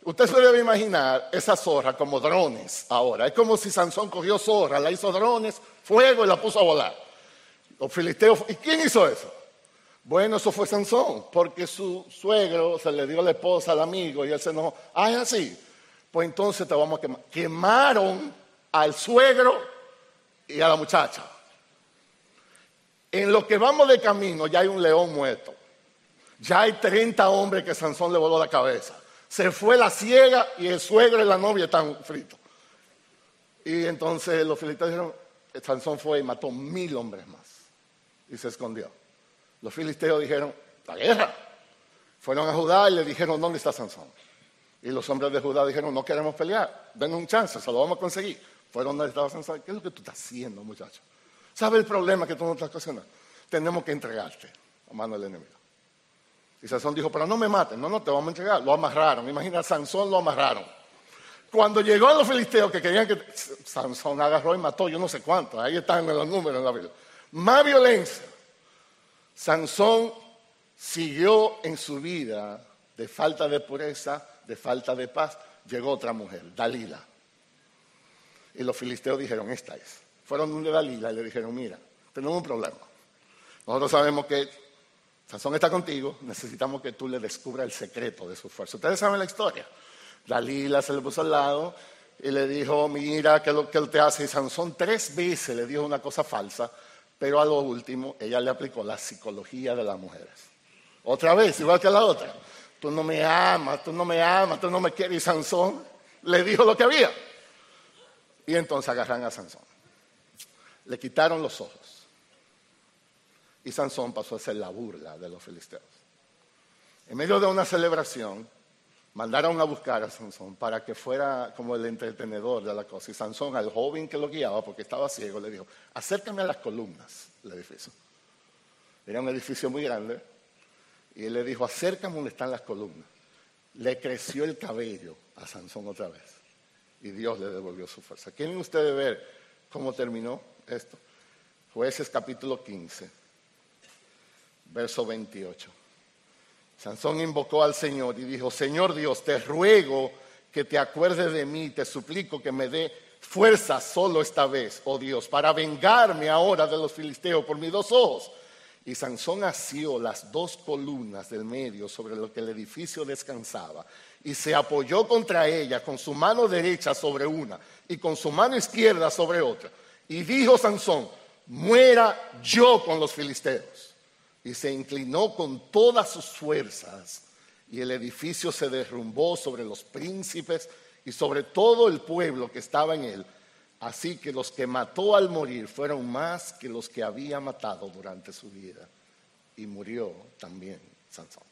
Usted se debe imaginar esa zorra como drones ahora. Es como si Sansón cogió zorra, la hizo drones, fuego y la puso a volar. Los filisteos, ¿y quién hizo eso? Bueno, eso fue Sansón, porque su suegro se le dio la esposa al amigo y él se enojó. Ah, es así. Pues entonces te vamos a quemar. Quemaron al suegro y a la muchacha. En lo que vamos de camino ya hay un león muerto. Ya hay 30 hombres que Sansón le voló la cabeza. Se fue la ciega y el suegro y la novia están fritos. Y entonces los filisteos dijeron, Sansón fue y mató mil hombres más. Y se escondió. Los filisteos dijeron, la guerra. Fueron a Judá y le dijeron, ¿dónde está Sansón? Y los hombres de Judá dijeron, no queremos pelear, denos un chance, se lo vamos a conseguir. Fueron donde estaba Sansón. ¿Qué es lo que tú estás haciendo, muchacho? ¿Sabes el problema que tú no estás ocasionando? Tenemos que entregarte a mano del enemigo. Y Sansón dijo, pero no me maten, no, no, te vamos a entregar. Lo amarraron, imagina, Sansón lo amarraron. Cuando llegó a los filisteos que querían que Sansón agarró y mató, yo no sé cuántos, ahí están los números en la Biblia. Más violencia. Sansón siguió en su vida de falta de pureza, de falta de paz. Llegó otra mujer, Dalila. Y los filisteos dijeron, esta es. Fueron donde Dalila y le dijeron, mira, tenemos un problema. Nosotros sabemos que Sansón está contigo, necesitamos que tú le descubras el secreto de su fuerza. Ustedes saben la historia. Dalila se le puso al lado y le dijo, mira, ¿qué lo que él te hace? Y Sansón tres veces le dijo una cosa falsa, pero a lo último ella le aplicó la psicología de las mujeres. Otra vez, igual que la otra. Tú no me amas, tú no me amas, tú no me quieres. Y Sansón le dijo lo que había. Y entonces agarran a Sansón. Le quitaron los ojos y Sansón pasó a ser la burla de los filisteos. En medio de una celebración, mandaron a buscar a Sansón para que fuera como el entretenedor de la cosa. Y Sansón, al joven que lo guiaba, porque estaba ciego, le dijo, acércame a las columnas del edificio. Era un edificio muy grande. Y él le dijo, acércame donde están las columnas. le creció el cabello a Sansón otra vez y Dios le devolvió su fuerza. ¿Quieren ustedes ver cómo terminó esto? Jueces capítulo 15, verso 28. Sansón invocó al Señor y dijo, Señor Dios, te ruego que te acuerdes de mí, te suplico que me dé fuerza solo esta vez, oh Dios, para vengarme ahora de los filisteos por mis dos ojos. Y Sansón asió las dos columnas del medio sobre lo que el edificio descansaba y se apoyó contra ella con su mano derecha sobre una y con su mano izquierda sobre otra. Y dijo Sansón, muera yo con los filisteos y se inclinó con todas sus fuerzas y el edificio se derrumbó sobre los príncipes y sobre todo el pueblo que estaba en él. Así que los que mató al morir fueron más que los que había matado durante su vida. Y murió también Sansón.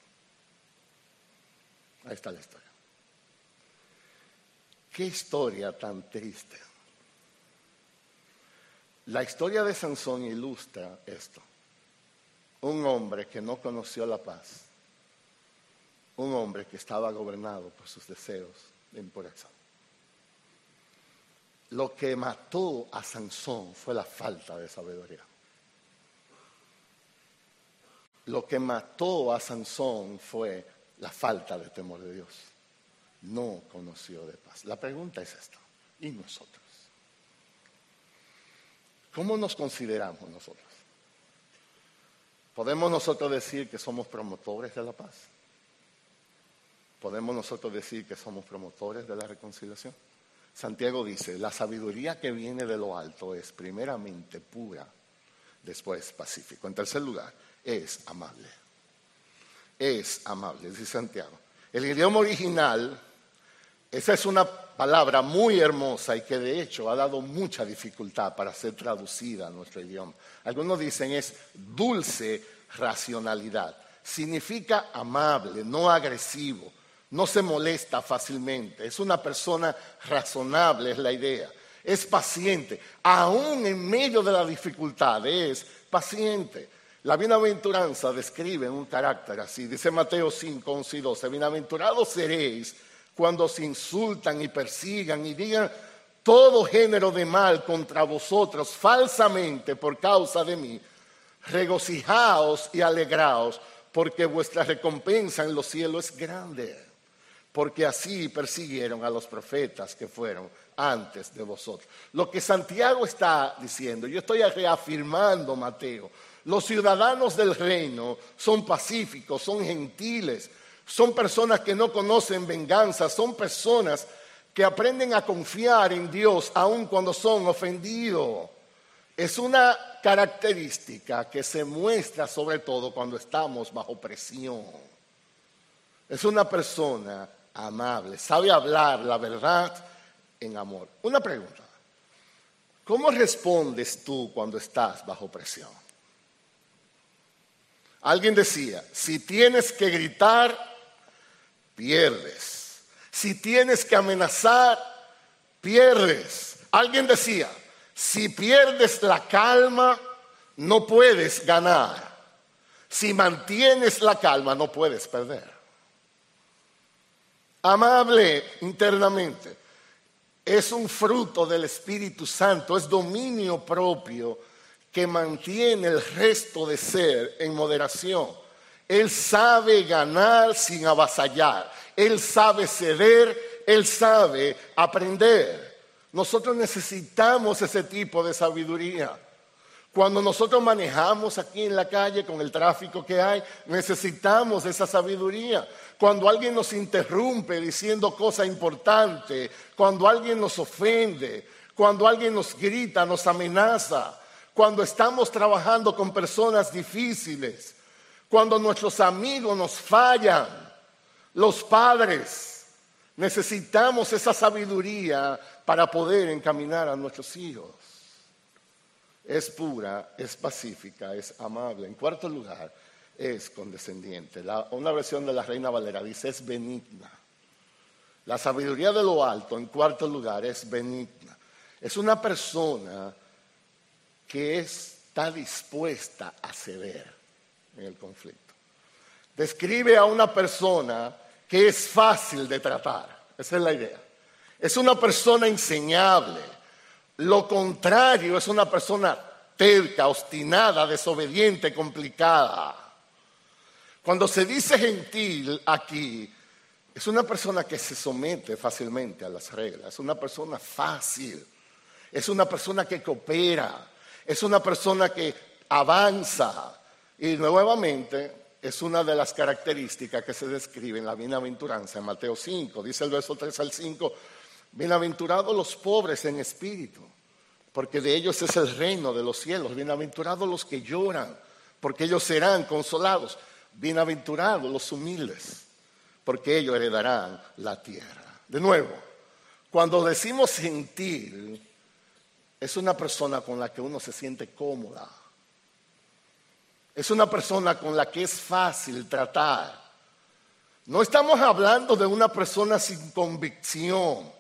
Ahí está la historia. Qué historia tan triste. La historia de Sansón ilustra esto un hombre que no conoció la paz, un hombre que estaba gobernado por sus deseos de impureza. Lo que mató a Sansón fue la falta de sabiduría. Lo que mató a Sansón fue la falta de temor de Dios. No conoció de paz. La pregunta es esta. ¿Y nosotros? ¿Cómo nos consideramos nosotros? ¿Podemos nosotros decir que somos promotores de la paz? ¿Podemos nosotros decir que somos promotores de la reconciliación? Santiago dice, la sabiduría que viene de lo alto es primeramente pura, después pacífico. En tercer lugar, es amable. Es amable, dice Santiago. El idioma original, esa es una palabra muy hermosa y que de hecho ha dado mucha dificultad para ser traducida a nuestro idioma. Algunos dicen es dulce racionalidad. Significa amable, no agresivo, no se molesta fácilmente, es una persona razonable, es la idea. Es paciente, aún en medio de la dificultad, es paciente. La bienaventuranza describe un carácter así, dice Mateo 5, 11 y 12, bienaventurados seréis cuando se insultan y persigan y digan todo género de mal contra vosotros falsamente por causa de mí, regocijaos y alegraos, porque vuestra recompensa en los cielos es grande, porque así persiguieron a los profetas que fueron antes de vosotros. Lo que Santiago está diciendo, yo estoy reafirmando, Mateo, los ciudadanos del reino son pacíficos, son gentiles, son personas que no conocen venganza, son personas que aprenden a confiar en Dios aun cuando son ofendidos. Es una característica que se muestra sobre todo cuando estamos bajo presión. Es una persona amable, sabe hablar la verdad en amor. Una pregunta, ¿cómo respondes tú cuando estás bajo presión? Alguien decía, si tienes que gritar, pierdes. Si tienes que amenazar, pierdes. Alguien decía, si pierdes la calma, no puedes ganar. Si mantienes la calma, no puedes perder. Amable internamente. Es un fruto del Espíritu Santo, es dominio propio que mantiene el resto de ser en moderación. Él sabe ganar sin avasallar. Él sabe ceder. Él sabe aprender. Nosotros necesitamos ese tipo de sabiduría. Cuando nosotros manejamos aquí en la calle con el tráfico que hay, necesitamos esa sabiduría. Cuando alguien nos interrumpe diciendo cosas importantes, cuando alguien nos ofende, cuando alguien nos grita, nos amenaza, cuando estamos trabajando con personas difíciles, cuando nuestros amigos nos fallan, los padres, necesitamos esa sabiduría para poder encaminar a nuestros hijos. Es pura, es pacífica, es amable. En cuarto lugar, es condescendiente. una versión de la Reina Valera dice es benigna. La sabiduría de lo alto, en cuarto lugar, es benigna. Es una persona que está dispuesta a ceder en el conflicto. Describe a una persona que es fácil de tratar. Esa es la idea. Es una persona enseñable. Lo contrario es una persona terca, obstinada, desobediente, complicada. Cuando se dice gentil aquí, es una persona que se somete fácilmente a las reglas, es una persona fácil, es una persona que coopera, es una persona que avanza. Y nuevamente es una de las características que se describe en la bienaventuranza en Mateo 5. Dice el verso 3 al 5, bienaventurados los pobres en espíritu, porque de ellos es el reino de los cielos. Bienaventurados los que lloran, porque ellos serán consolados. Bienaventurados los humildes, porque ellos heredarán la tierra. De nuevo, cuando decimos sentir, es una persona con la que uno se siente cómoda. Es una persona con la que es fácil tratar. No estamos hablando de una persona sin convicción.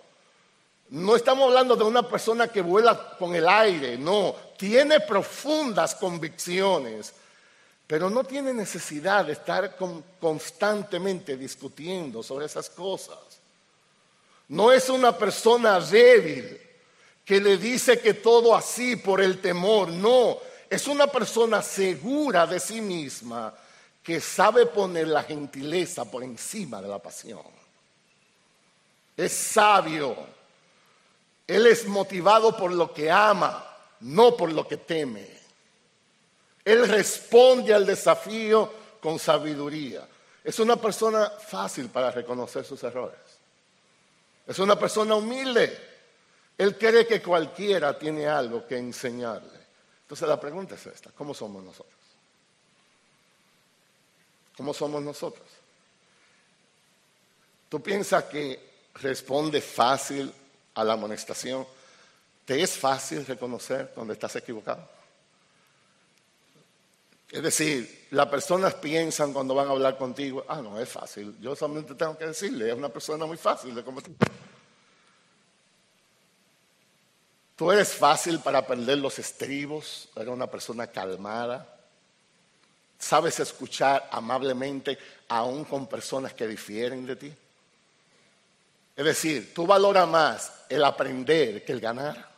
No estamos hablando de una persona que vuela con el aire. No, tiene profundas convicciones, pero no tiene necesidad de estar constantemente discutiendo sobre esas cosas. No es una persona débil que le dice que todo así por el temor. No, es una persona segura de sí misma que sabe poner la gentileza por encima de la pasión. Es sabio. Él es motivado por lo que ama, no por lo que teme. Él responde al desafío con sabiduría. Es una persona fácil para reconocer sus errores. Es una persona humilde. Él cree que cualquiera tiene algo que enseñarle. Entonces la pregunta es esta, ¿cómo somos nosotros? ¿Cómo somos nosotros? ¿Tú piensas que responde fácil a la amonestación? ¿Te es fácil reconocer donde estás equivocado? Es decir, las personas piensan cuando van a hablar contigo, ah, no, es fácil, yo solamente tengo que decirle, es una persona muy fácil de conversar. Tú eres fácil para perder los estribos, eres una persona calmada. Sabes escuchar amablemente aún con personas que difieren de ti. Es decir, tú valoras más el aprender que el ganar.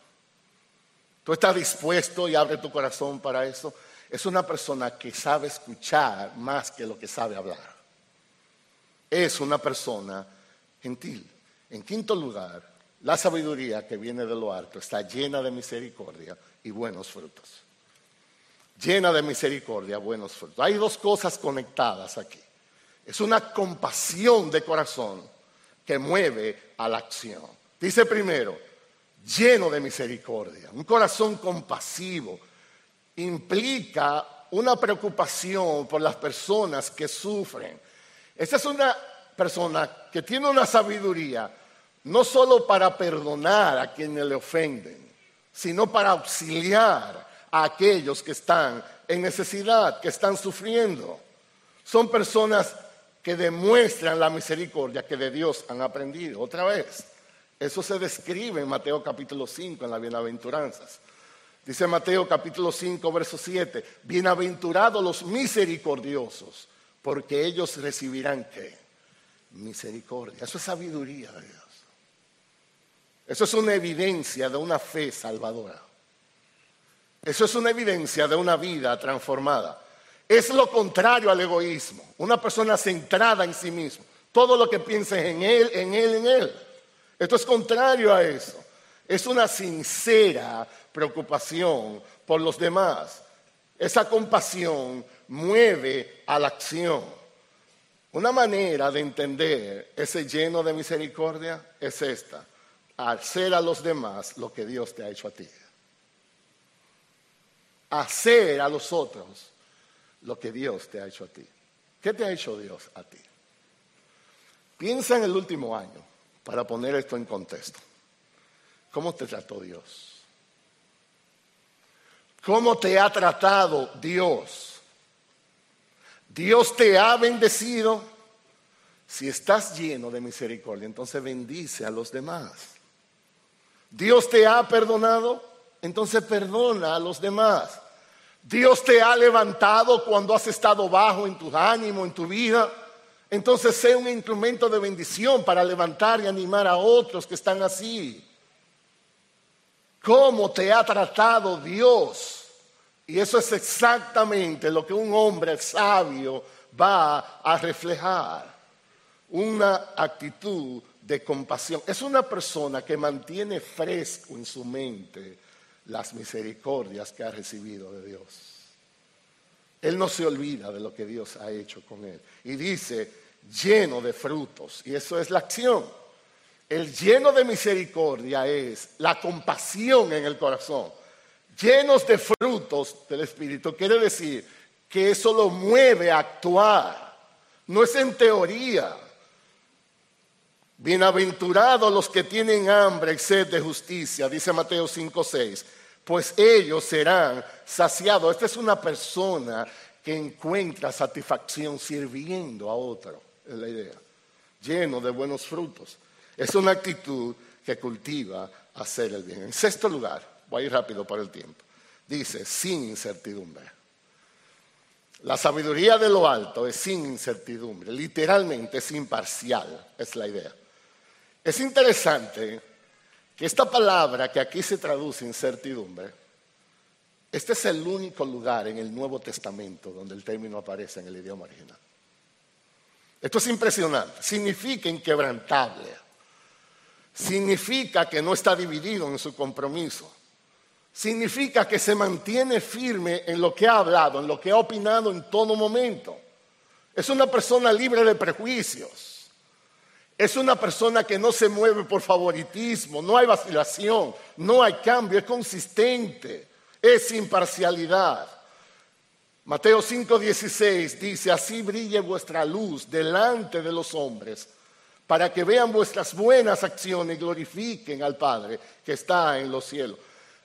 Tú estás dispuesto y abre tu corazón para eso. Es una persona que sabe escuchar más que lo que sabe hablar. Es una persona gentil. En quinto lugar, la sabiduría que viene de lo alto está llena de misericordia y buenos frutos. Llena de misericordia, buenos frutos. Hay dos cosas conectadas aquí. Es una compasión de corazón que mueve a la acción. Dice primero, lleno de misericordia. Un corazón compasivo implica una preocupación por las personas que sufren. Esta es una persona que tiene una sabiduría no solo para perdonar a quienes le ofenden, sino para auxiliar a aquellos que están en necesidad, que están sufriendo. Son personas que demuestran la misericordia que de Dios han aprendido. Otra vez, eso se describe en Mateo capítulo 5, en las bienaventuranzas. Dice Mateo capítulo 5, verso 7, bienaventurados los misericordiosos, porque ellos recibirán qué? Misericordia. Eso es sabiduría de Dios. Eso es una evidencia de una fe salvadora. Eso es una evidencia de una vida transformada. Es lo contrario al egoísmo. Una persona centrada en sí mismo. Todo lo que piensa en él, en él, en él. Esto es contrario a eso. Es una sincera preocupación por los demás. Esa compasión mueve a la acción. Una manera de entender ese lleno de misericordia es esta hacer a los demás lo que Dios te ha hecho a ti. Hacer a los otros lo que Dios te ha hecho a ti. ¿Qué te ha hecho Dios a ti? Piensa en el último año para poner esto en contexto. ¿Cómo te trató Dios? ¿Cómo te ha tratado Dios? Dios te ha bendecido. Si estás lleno de misericordia, entonces bendice a los demás. Dios te ha perdonado, entonces perdona a los demás. Dios te ha levantado cuando has estado bajo en tu ánimo, en tu vida, entonces sé un instrumento de bendición para levantar y animar a otros que están así. ¿Cómo te ha tratado Dios? Y eso es exactamente lo que un hombre sabio va a reflejar. Una actitud de compasión. Es una persona que mantiene fresco en su mente las misericordias que ha recibido de Dios. Él no se olvida de lo que Dios ha hecho con él. Y dice, lleno de frutos. Y eso es la acción. El lleno de misericordia es la compasión en el corazón. Llenos de frutos del Espíritu. Quiere decir que eso lo mueve a actuar. No es en teoría. Bienaventurados los que tienen hambre y sed de justicia, dice Mateo 5:6, pues ellos serán saciados. Esta es una persona que encuentra satisfacción sirviendo a otro, es la idea, lleno de buenos frutos. Es una actitud que cultiva hacer el bien. En sexto lugar, voy a ir rápido por el tiempo, dice sin incertidumbre. La sabiduría de lo alto es sin incertidumbre, literalmente es imparcial, es la idea. Es interesante que esta palabra que aquí se traduce incertidumbre, este es el único lugar en el Nuevo Testamento donde el término aparece en el idioma original. Esto es impresionante. Significa inquebrantable. Significa que no está dividido en su compromiso. Significa que se mantiene firme en lo que ha hablado, en lo que ha opinado en todo momento. Es una persona libre de prejuicios. Es una persona que no se mueve por favoritismo, no hay vacilación, no hay cambio, es consistente, es imparcialidad. Mateo 5:16 dice, así brille vuestra luz delante de los hombres, para que vean vuestras buenas acciones y glorifiquen al Padre que está en los cielos.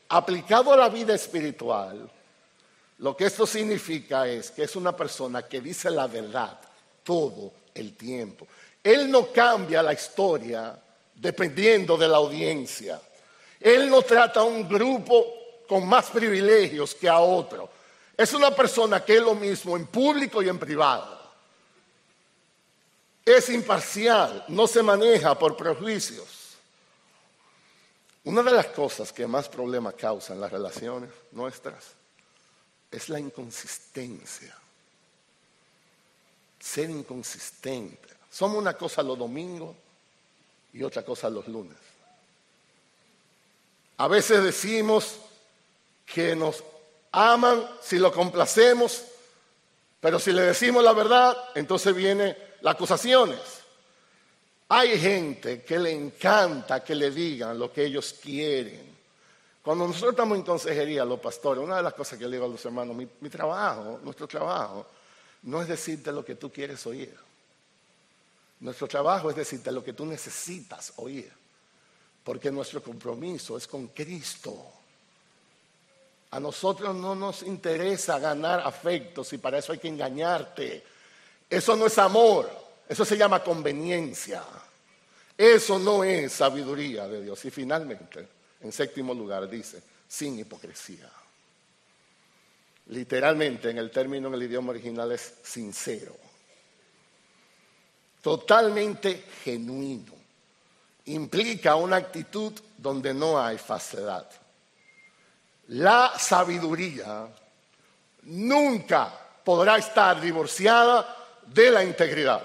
Aplicado a la vida espiritual, lo que esto significa es que es una persona que dice la verdad todo el tiempo. Él no cambia la historia dependiendo de la audiencia. Él no trata a un grupo con más privilegios que a otro. Es una persona que es lo mismo en público y en privado. Es imparcial, no se maneja por prejuicios. Una de las cosas que más problemas causan las relaciones nuestras es la inconsistencia. Ser inconsistente. Somos una cosa los domingos y otra cosa los lunes. A veces decimos que nos aman si lo complacemos, pero si le decimos la verdad, entonces vienen las acusaciones. Hay gente que le encanta que le digan lo que ellos quieren. Cuando nosotros estamos en consejería, los pastores, una de las cosas que le digo a los hermanos, mi, mi trabajo, nuestro trabajo, no es decirte lo que tú quieres oír. Nuestro trabajo es decirte lo que tú necesitas oír, porque nuestro compromiso es con Cristo. A nosotros no nos interesa ganar afectos y para eso hay que engañarte. Eso no es amor, eso se llama conveniencia. Eso no es sabiduría de Dios. Y finalmente, en séptimo lugar, dice, sin hipocresía. Literalmente, en el término en el idioma original es sincero totalmente genuino. Implica una actitud donde no hay falsedad. La sabiduría nunca podrá estar divorciada de la integridad.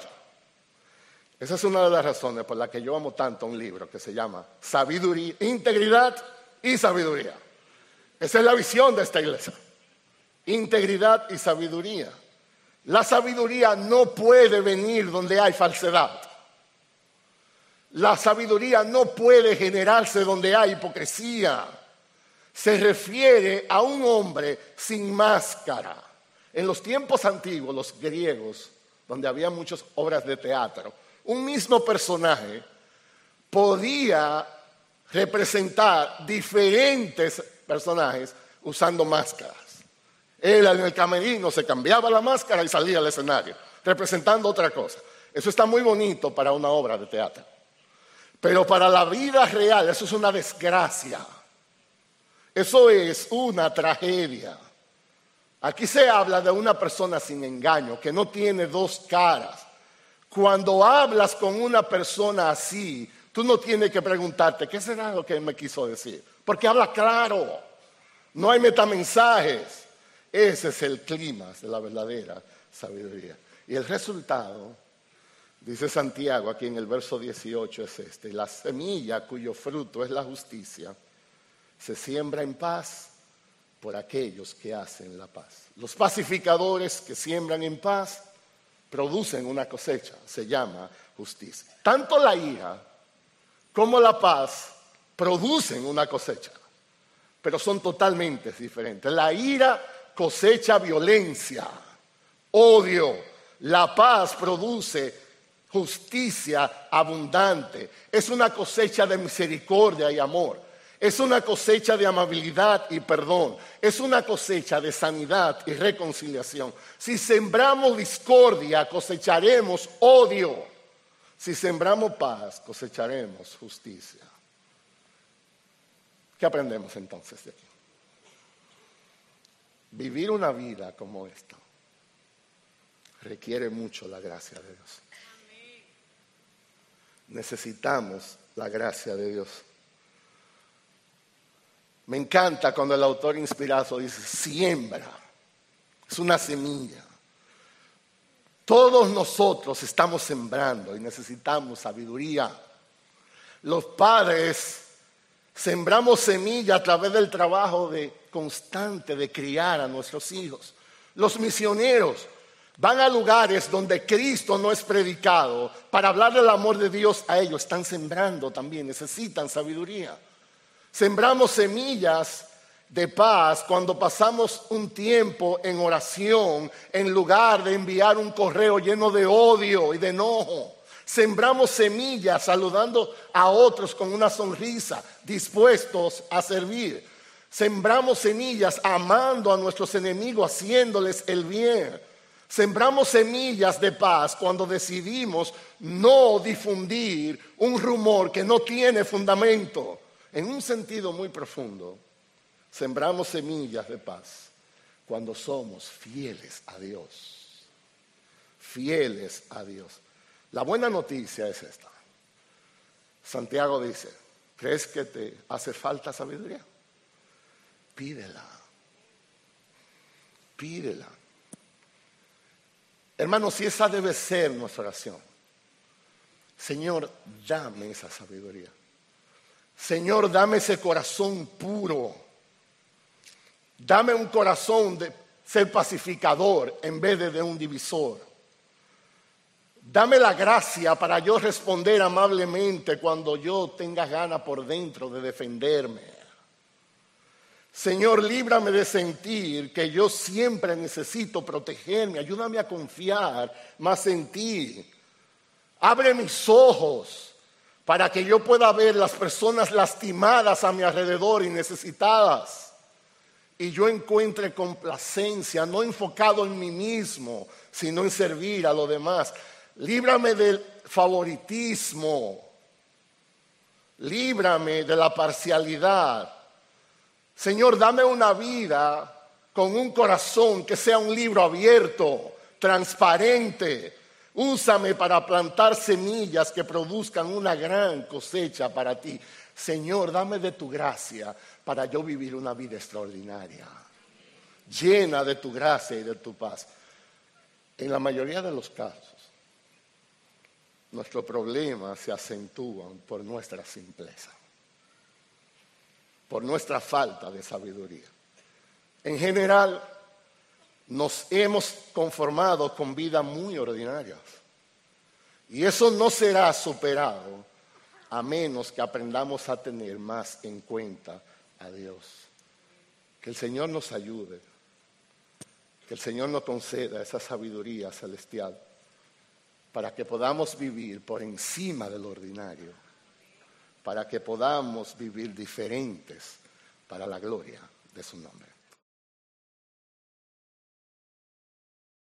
Esa es una de las razones por las que yo amo tanto un libro que se llama Sabiduría, Integridad y Sabiduría. Esa es la visión de esta iglesia. Integridad y sabiduría. La sabiduría no puede venir donde hay falsedad. La sabiduría no puede generarse donde hay hipocresía. Se refiere a un hombre sin máscara. En los tiempos antiguos, los griegos, donde había muchas obras de teatro, un mismo personaje podía representar diferentes personajes usando máscaras. Él en el camerino se cambiaba la máscara y salía al escenario, representando otra cosa. Eso está muy bonito para una obra de teatro. Pero para la vida real eso es una desgracia. Eso es una tragedia. Aquí se habla de una persona sin engaño, que no tiene dos caras. Cuando hablas con una persona así, tú no tienes que preguntarte, ¿qué será lo que me quiso decir? Porque habla claro, no hay metamensajes. Ese es el clima de la verdadera sabiduría. Y el resultado, dice Santiago aquí en el verso 18, es este. La semilla cuyo fruto es la justicia se siembra en paz por aquellos que hacen la paz. Los pacificadores que siembran en paz producen una cosecha, se llama justicia. Tanto la ira como la paz producen una cosecha, pero son totalmente diferentes. La ira cosecha violencia, odio. La paz produce justicia abundante. Es una cosecha de misericordia y amor. Es una cosecha de amabilidad y perdón. Es una cosecha de sanidad y reconciliación. Si sembramos discordia, cosecharemos odio. Si sembramos paz, cosecharemos justicia. ¿Qué aprendemos entonces de aquí? Vivir una vida como esta requiere mucho la gracia de Dios. Necesitamos la gracia de Dios. Me encanta cuando el autor inspirado dice, siembra, es una semilla. Todos nosotros estamos sembrando y necesitamos sabiduría. Los padres sembramos semilla a través del trabajo de, constante de criar a nuestros hijos. Los misioneros van a lugares donde Cristo no es predicado para hablar del amor de Dios a ellos. Están sembrando también, necesitan sabiduría. Sembramos semillas de paz cuando pasamos un tiempo en oración en lugar de enviar un correo lleno de odio y de enojo. Sembramos semillas saludando a otros con una sonrisa, dispuestos a servir. Sembramos semillas amando a nuestros enemigos, haciéndoles el bien. Sembramos semillas de paz cuando decidimos no difundir un rumor que no tiene fundamento en un sentido muy profundo, sembramos semillas de paz cuando somos fieles a Dios. Fieles a Dios. La buena noticia es esta. Santiago dice, ¿crees que te hace falta sabiduría? Pídela. Pídela. Hermano, si esa debe ser nuestra oración. Señor, dame esa sabiduría. Señor, dame ese corazón puro. Dame un corazón de ser pacificador en vez de, de un divisor. Dame la gracia para yo responder amablemente cuando yo tenga gana por dentro de defenderme. Señor, líbrame de sentir que yo siempre necesito protegerme. Ayúdame a confiar más en ti. Abre mis ojos para que yo pueda ver las personas lastimadas a mi alrededor y necesitadas. Y yo encuentre complacencia, no enfocado en mí mismo, sino en servir a los demás. Líbrame del favoritismo. Líbrame de la parcialidad. Señor, dame una vida con un corazón que sea un libro abierto, transparente, Úsame para plantar semillas que produzcan una gran cosecha para ti. Señor, dame de tu gracia para yo vivir una vida extraordinaria, llena de tu gracia y de tu paz. En la mayoría de los casos, nuestros problemas se acentúan por nuestra simpleza, por nuestra falta de sabiduría. En general, nos hemos conformado con vidas muy ordinarias. Y eso no será superado a menos que aprendamos a tener más en cuenta a Dios. Que el Señor nos ayude, que el Señor nos conceda esa sabiduría celestial para que podamos vivir por encima del ordinario, para que podamos vivir diferentes para la gloria de su nombre.